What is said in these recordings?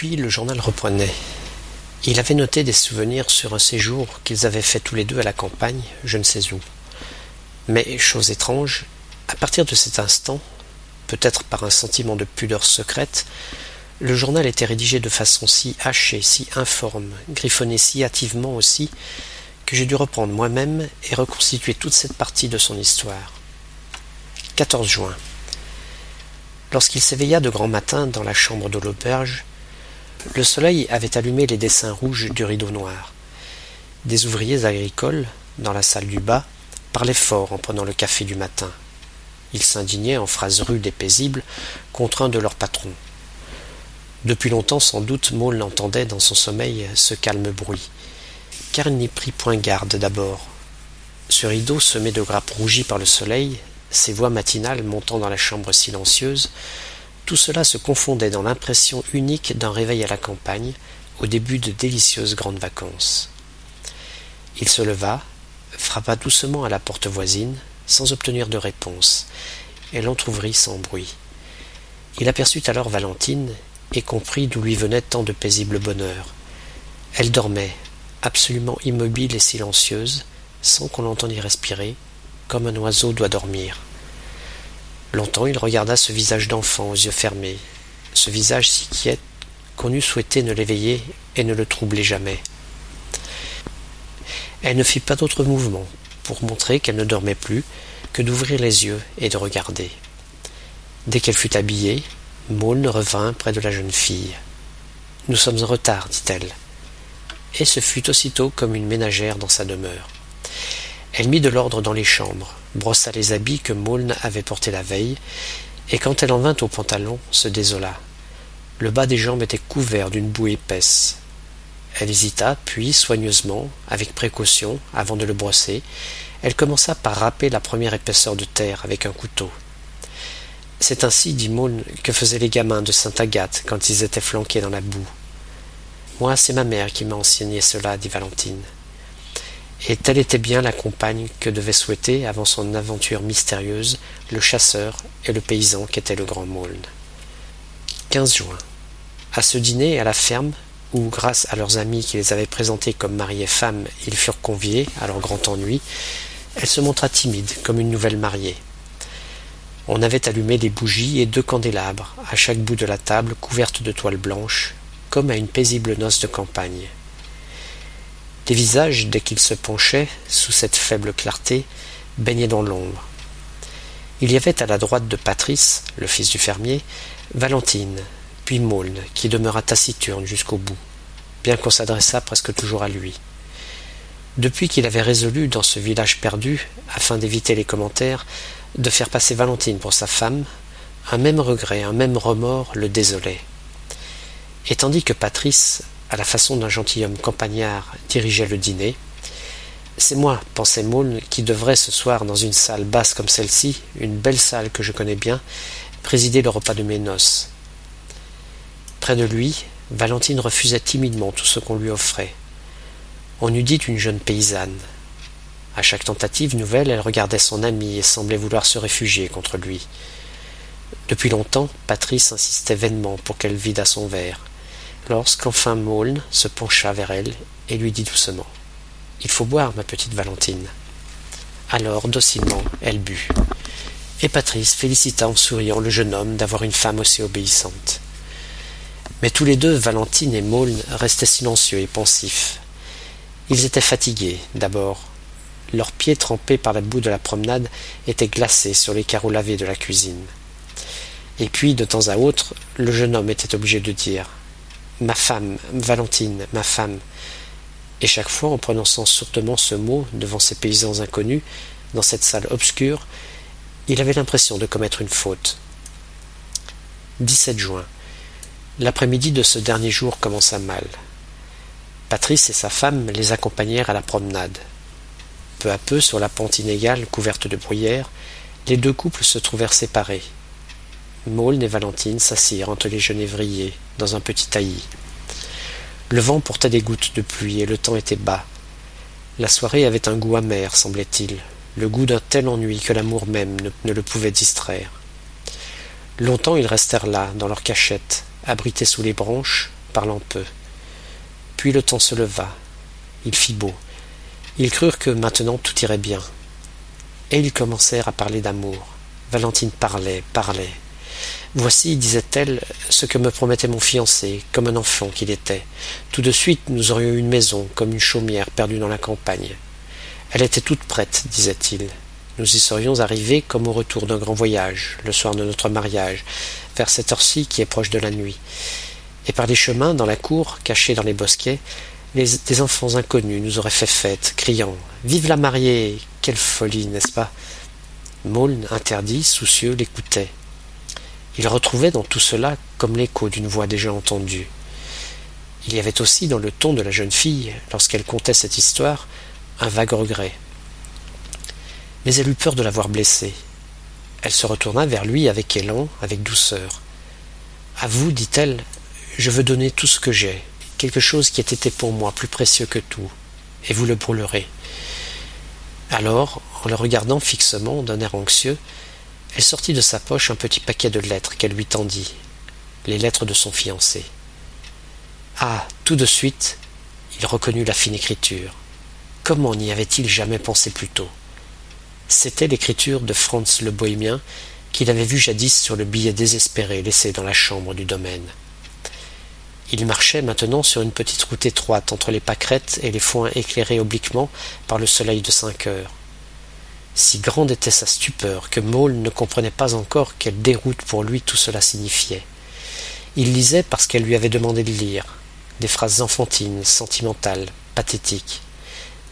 Le journal reprenait. Il avait noté des souvenirs sur un séjour qu'ils avaient fait tous les deux à la campagne, je ne sais où. Mais, chose étrange, à partir de cet instant, peut-être par un sentiment de pudeur secrète, le journal était rédigé de façon si hachée, si informe, griffonné si hâtivement aussi, que j'ai dû reprendre moi-même et reconstituer toute cette partie de son histoire. 14 juin. Lorsqu'il s'éveilla de grand matin dans la chambre de l'auberge, le soleil avait allumé les dessins rouges du rideau noir. Des ouvriers agricoles, dans la salle du bas, parlaient fort en prenant le café du matin. Ils s'indignaient en phrases rudes et paisibles contre un de leurs patrons. Depuis longtemps sans doute Maule entendait dans son sommeil ce calme bruit, car il n'y prit point garde d'abord. Ce rideau semé de grappes rougies par le soleil, ces voix matinales montant dans la chambre silencieuse, tout cela se confondait dans l'impression unique d'un réveil à la campagne, au début de délicieuses grandes vacances. Il se leva, frappa doucement à la porte voisine, sans obtenir de réponse. Elle entr'ouvrit sans bruit. Il aperçut alors Valentine et comprit d'où lui venait tant de paisible bonheur. Elle dormait, absolument immobile et silencieuse, sans qu'on l'entendît respirer, comme un oiseau doit dormir. Longtemps il regarda ce visage d'enfant aux yeux fermés, ce visage si quiet qu'on eût souhaité ne l'éveiller et ne le troubler jamais. Elle ne fit pas d'autre mouvement pour montrer qu'elle ne dormait plus que d'ouvrir les yeux et de regarder. Dès qu'elle fut habillée, Maulne revint près de la jeune fille. Nous sommes en retard, dit-elle. Et ce fut aussitôt comme une ménagère dans sa demeure. Elle mit de l'ordre dans les chambres, brossa les habits que Maulne avait portés la veille, et quand elle en vint au pantalon, se désola. Le bas des jambes était couvert d'une boue épaisse. Elle hésita, puis, soigneusement, avec précaution, avant de le brosser, elle commença par râper la première épaisseur de terre avec un couteau. C'est ainsi, dit Maulne, que faisaient les gamins de Sainte-Agathe quand ils étaient flanqués dans la boue. Moi, c'est ma mère qui m'a enseigné cela, dit Valentine. Et telle était bien la compagne que devaient souhaiter, avant son aventure mystérieuse, le chasseur et le paysan qu'était le grand Maulne. 15 juin. À ce dîner à la ferme, où, grâce à leurs amis qui les avaient présentés comme mari et femme, ils furent conviés, à leur grand ennui, elle se montra timide, comme une nouvelle mariée. On avait allumé des bougies et deux candélabres, à chaque bout de la table couverte de toile blanche, comme à une paisible noce de campagne. Les visages, dès qu'ils se penchaient, sous cette faible clarté, baignaient dans l'ombre. Il y avait à la droite de Patrice, le fils du fermier, Valentine, puis Maulne, qui demeura taciturne jusqu'au bout, bien qu'on s'adressât presque toujours à lui. Depuis qu'il avait résolu, dans ce village perdu, afin d'éviter les commentaires, de faire passer Valentine pour sa femme, un même regret, un même remords le désolait. Et tandis que Patrice, à la façon d'un gentilhomme campagnard, dirigeait le dîner, c'est moi, pensait Maulne, qui devrais ce soir, dans une salle basse comme celle-ci, une belle salle que je connais bien, présider le repas de mes noces. Près de lui, Valentine refusait timidement tout ce qu'on lui offrait. On eût dit une jeune paysanne. À chaque tentative nouvelle, elle regardait son ami et semblait vouloir se réfugier contre lui. Depuis longtemps, Patrice insistait vainement pour qu'elle vidât son verre, lorsqu'enfin Maulne se pencha vers elle et lui dit doucement Il faut boire, ma petite Valentine. Alors, docilement, elle but. Et Patrice félicita en souriant le jeune homme d'avoir une femme aussi obéissante. Mais tous les deux, Valentine et Maulne, restaient silencieux et pensifs. Ils étaient fatigués, d'abord. Leurs pieds trempés par la boue de la promenade étaient glacés sur les carreaux lavés de la cuisine. Et puis, de temps à autre, le jeune homme était obligé de dire Ma femme, Valentine, ma femme. Et chaque fois, en prononçant sourdement ce mot devant ces paysans inconnus, dans cette salle obscure, il avait l'impression de commettre une faute. 17 juin. L'après-midi de ce dernier jour commença mal. Patrice et sa femme les accompagnèrent à la promenade. Peu à peu, sur la pente inégale couverte de bruyère, les deux couples se trouvèrent séparés. Maulne et Valentine s'assirent entre les genévriers, dans un petit taillis. Le vent portait des gouttes de pluie et le temps était bas. La soirée avait un goût amer, semblait-il, le goût d'un tel ennui que l'amour même ne, ne le pouvait distraire. Longtemps ils restèrent là, dans leur cachette, abrités sous les branches, parlant peu. Puis le temps se leva. Il fit beau. Ils crurent que maintenant tout irait bien. Et ils commencèrent à parler d'amour. Valentine parlait, parlait. Voici, disait-elle, ce que me promettait mon fiancé, comme un enfant qu'il était. Tout de suite nous aurions une maison, comme une chaumière perdue dans la campagne. Elle était toute prête, disait-il. Nous y serions arrivés comme au retour d'un grand voyage, le soir de notre mariage, vers cette heure-ci qui est proche de la nuit. Et par les chemins, dans la cour, cachés dans les bosquets, des enfants inconnus nous auraient fait fête, criant Vive la mariée Quelle folie, n'est-ce pas? Maulne, interdit, soucieux, l'écoutait. Il retrouvait dans tout cela comme l'écho d'une voix déjà entendue. Il y avait aussi dans le ton de la jeune fille, lorsqu'elle contait cette histoire, un vague regret. Mais elle eut peur de l'avoir blessé. Elle se retourna vers lui avec élan, avec douceur. À vous, dit-elle, je veux donner tout ce que j'ai, quelque chose qui ait été pour moi plus précieux que tout, et vous le brûlerez. Alors, en le regardant fixement d'un air anxieux, elle sortit de sa poche un petit paquet de lettres qu'elle lui tendit, les lettres de son fiancé. Ah, tout de suite, il reconnut la fine écriture. Comment n'y avait-il jamais pensé plus tôt? C'était l'écriture de Franz le Bohémien qu'il avait vu jadis sur le billet désespéré laissé dans la chambre du domaine. Il marchait maintenant sur une petite route étroite entre les pâquerettes et les foins éclairés obliquement par le soleil de cinq heures. Si grande était sa stupeur que Maule ne comprenait pas encore quelle déroute pour lui tout cela signifiait. Il lisait parce qu'elle lui avait demandé de lire, des phrases enfantines, sentimentales, pathétiques.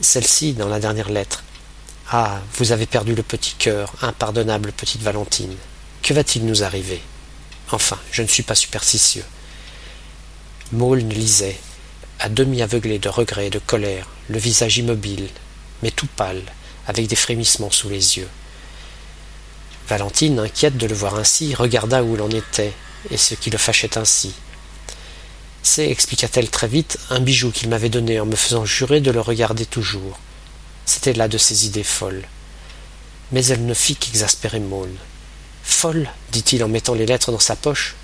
Celle-ci dans la dernière lettre. Ah, vous avez perdu le petit cœur, impardonnable petite Valentine. Que va-t-il nous arriver? Enfin, je ne suis pas superstitieux. Maulne lisait, à demi aveuglé de regret et de colère, le visage immobile, mais tout pâle, avec des frémissements sous les yeux. Valentine, inquiète de le voir ainsi, regarda où il en était, et ce qui le fâchait ainsi. C'est, expliqua-t-elle très vite, un bijou qu'il m'avait donné en me faisant jurer de le regarder toujours. C'était là de ses idées folles. Mais elle ne fit qu'exaspérer Maule. Folle dit-il en mettant les lettres dans sa poche.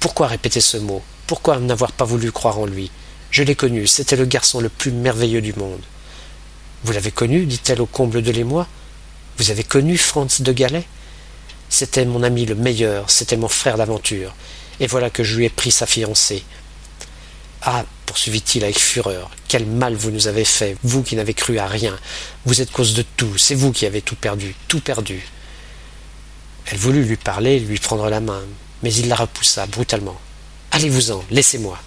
Pourquoi répéter ce mot? Pourquoi n'avoir pas voulu croire en lui? Je l'ai connu, c'était le garçon le plus merveilleux du monde. Vous l'avez connu dit-elle au comble de l'émoi. Vous avez connu Franz de Galais C'était mon ami le meilleur, c'était mon frère d'aventure, et voilà que je lui ai pris sa fiancée. Ah poursuivit-il avec fureur, quel mal vous nous avez fait, vous qui n'avez cru à rien. Vous êtes cause de tout, c'est vous qui avez tout perdu, tout perdu. Elle voulut lui parler, lui prendre la main, mais il la repoussa brutalement. Allez-vous-en, laissez-moi.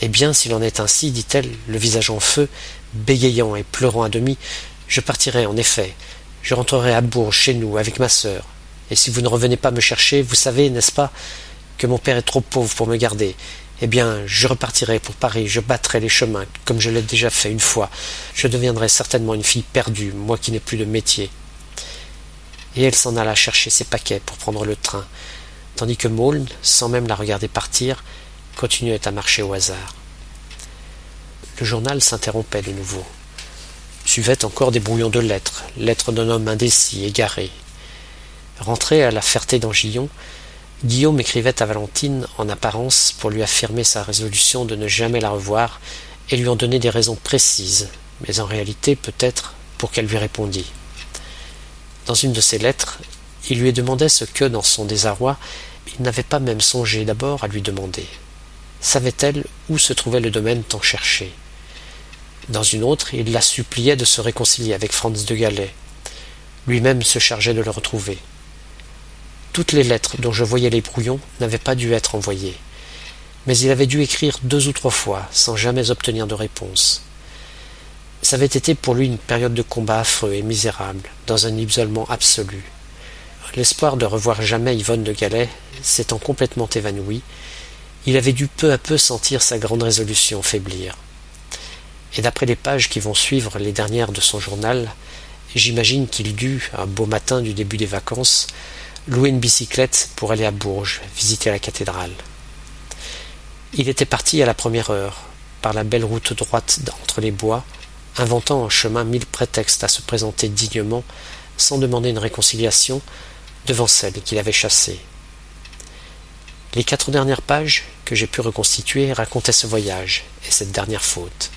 Eh bien, s'il en est ainsi, dit-elle, le visage en feu, bégayant et pleurant à demi, je partirai en effet. Je rentrerai à Bourges chez nous avec ma sœur. Et si vous ne revenez pas me chercher, vous savez, n'est-ce pas, que mon père est trop pauvre pour me garder. Eh bien, je repartirai pour Paris, je battrai les chemins, comme je l'ai déjà fait une fois. Je deviendrai certainement une fille perdue, moi qui n'ai plus de métier. Et elle s'en alla chercher ses paquets pour prendre le train, tandis que Maulne, sans même la regarder partir, continuait à marcher au hasard. Le journal s'interrompait de nouveau. Suivaient encore des brouillons de lettres, lettres d'un homme indécis, égaré. Rentré à la Ferté d'Angillon, Guillaume écrivait à Valentine en apparence pour lui affirmer sa résolution de ne jamais la revoir et lui en donner des raisons précises, mais en réalité peut-être pour qu'elle lui répondît. Dans une de ses lettres, il lui demandait ce que, dans son désarroi, il n'avait pas même songé d'abord à lui demander. Savait-elle où se trouvait le domaine tant cherché? Dans une autre, il la suppliait de se réconcilier avec Franz de Galais. Lui-même se chargeait de le retrouver. Toutes les lettres dont je voyais les brouillons n'avaient pas dû être envoyées. Mais il avait dû écrire deux ou trois fois, sans jamais obtenir de réponse. Ça avait été pour lui une période de combat affreux et misérable, dans un isolement absolu. L'espoir de revoir jamais Yvonne de Galais s'étant complètement évanoui, il avait dû peu à peu sentir sa grande résolution faiblir. Et d'après les pages qui vont suivre les dernières de son journal, j'imagine qu'il dut, un beau matin du début des vacances, louer une bicyclette pour aller à Bourges, visiter la cathédrale. Il était parti à la première heure, par la belle route droite entre les bois, inventant en chemin mille prétextes à se présenter dignement, sans demander une réconciliation, devant celle qu'il avait chassée. Les quatre dernières pages que j'ai pu reconstituer racontaient ce voyage et cette dernière faute.